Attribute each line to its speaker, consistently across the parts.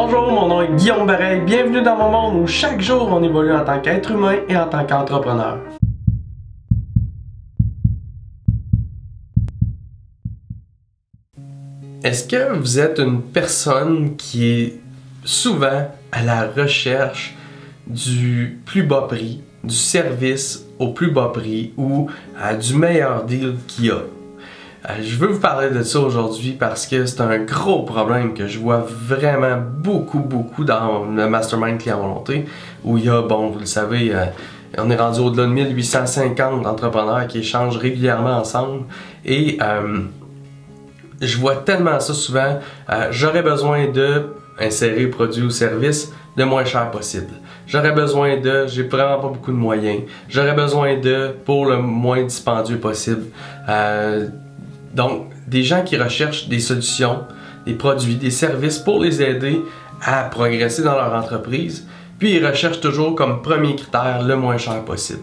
Speaker 1: Bonjour, mon nom est Guillaume Bareil. Bienvenue dans mon monde où chaque jour on évolue en tant qu'être humain et en tant qu'entrepreneur. Est-ce que vous êtes une personne qui est souvent à la recherche du plus bas prix, du service au plus bas prix ou du meilleur deal qu'il y a? Euh, je veux vous parler de ça aujourd'hui parce que c'est un gros problème que je vois vraiment beaucoup, beaucoup dans le Mastermind Client Volonté où il y a, bon, vous le savez, euh, on est rendu au-delà de 1850 entrepreneurs qui échangent régulièrement ensemble et je vois tellement ça souvent. Euh, j'aurais besoin de insérer produit ou service le moins cher possible. J'aurais besoin de, j'ai vraiment pas beaucoup de moyens. J'aurais besoin de pour le moins dispendieux possible. Euh, donc, des gens qui recherchent des solutions, des produits, des services pour les aider à progresser dans leur entreprise, puis ils recherchent toujours comme premier critère le moins cher possible.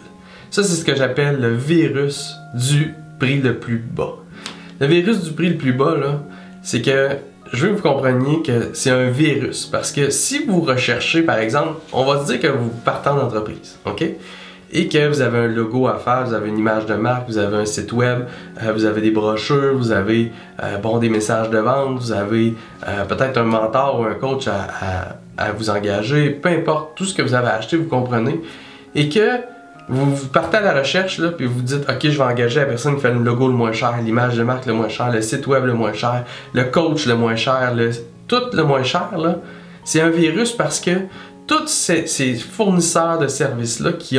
Speaker 1: Ça, c'est ce que j'appelle le virus du prix le plus bas. Le virus du prix le plus bas, là, c'est que je veux que vous compreniez que c'est un virus. Parce que si vous recherchez, par exemple, on va se dire que vous partez en entreprise, OK? Et que vous avez un logo à faire, vous avez une image de marque, vous avez un site web, euh, vous avez des brochures, vous avez euh, bon, des messages de vente, vous avez euh, peut-être un mentor ou un coach à, vous engager, peu importe tout ce que vous avez acheté, vous comprenez. Et que vous, partez à la recherche, là, puis vous dites, OK, je vais engager la personne qui fait le logo le moins cher, l'image de marque le moins cher, le site web le moins cher, le coach le moins cher, le, tout le moins cher, là. C'est un virus parce que tous ces, fournisseurs de services-là qui,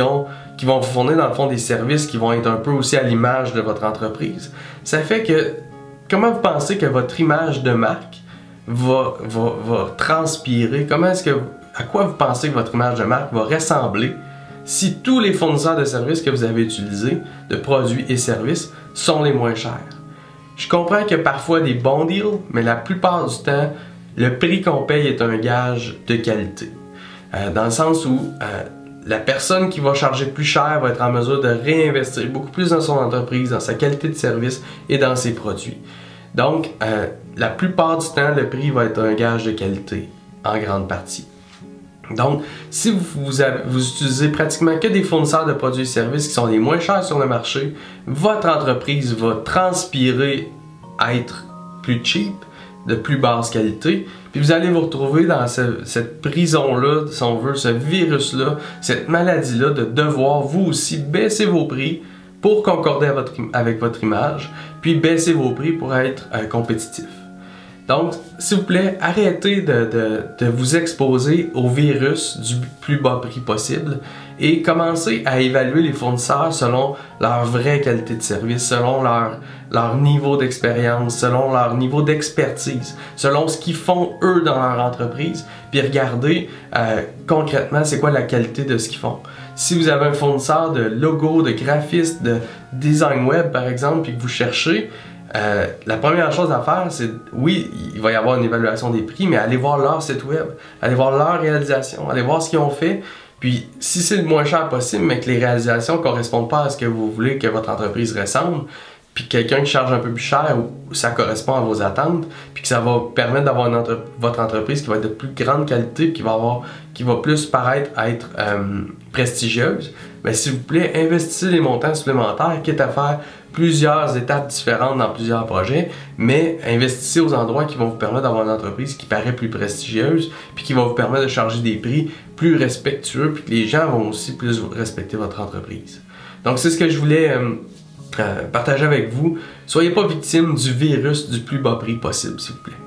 Speaker 1: qui vont vous fournir dans le fond des services qui vont être un peu aussi à l'image de votre entreprise, ça fait que comment vous pensez que votre image de marque va, va, va transpirer? Comment est-ce que à quoi vous pensez que votre image de marque va ressembler si tous les fournisseurs de services que vous avez utilisés, de produits et services, sont les moins chers? Je comprends a parfois des bons deals, mais la plupart du temps, le prix qu'on paye est un gage de qualité. Euh, dans le sens où euh, la personne qui va charger plus cher va être en mesure de réinvestir beaucoup plus dans son entreprise, dans sa qualité de service et dans ses produits. Donc, euh, la plupart du temps, le prix va être un gage de qualité, en grande partie. Donc, si vous, vous, utilisez pratiquement que des fournisseurs de produits et services qui sont les moins chers sur le marché, votre entreprise va transpirer à être plus cheap, de plus basse qualité, vous allez vous retrouver dans cette prison-là, si on veut, ce virus-là, cette maladie-là, de devoir vous aussi baisser vos prix pour concorder avec votre, image, puis baisser vos prix pour être euh, compétitif. Donc, s'il vous plaît, arrêtez de, vous exposer au virus du plus bas prix possible et commencez à évaluer les fournisseurs selon leur vraie qualité de service, selon leur, niveau d'expérience, selon leur niveau d'expertise, selon ce qu'ils font eux dans leur entreprise, puis regardez euh, concrètement c'est quoi la qualité de ce qu'ils font. Si vous avez un fournisseur de logo, de graphiste, de design web par exemple, puis que vous cherchez, euh, la première chose à faire, c'est oui, il va y avoir une évaluation des prix, mais allez voir leur site web, allez voir leur réalisation, allez voir ce qu'ils ont fait. Puis, si c'est le moins cher possible, mais que les réalisations ne correspondent pas à ce que vous voulez que votre entreprise ressemble, puis quelqu'un qui charge un peu plus cher ça correspond à vos attentes, puis que ça va permettre d'avoir votre entreprise qui va être de plus grande qualité, qui va avoir, qui va plus paraître être euh, prestigieuse, mais s'il vous plaît, investissez des montants supplémentaires, quitte à faire plusieurs étapes différentes dans plusieurs projets, mais investissez aux endroits qui vont vous permettre d'avoir une entreprise qui paraît plus prestigieuse, puis qui va vous permettre de charger des prix plus respectueux, puis que les gens vont aussi plus respecter votre entreprise. Donc c'est ce que je voulais euh, euh, partager avec vous. Soyez pas victime du virus du plus bas prix possible, s'il vous plaît.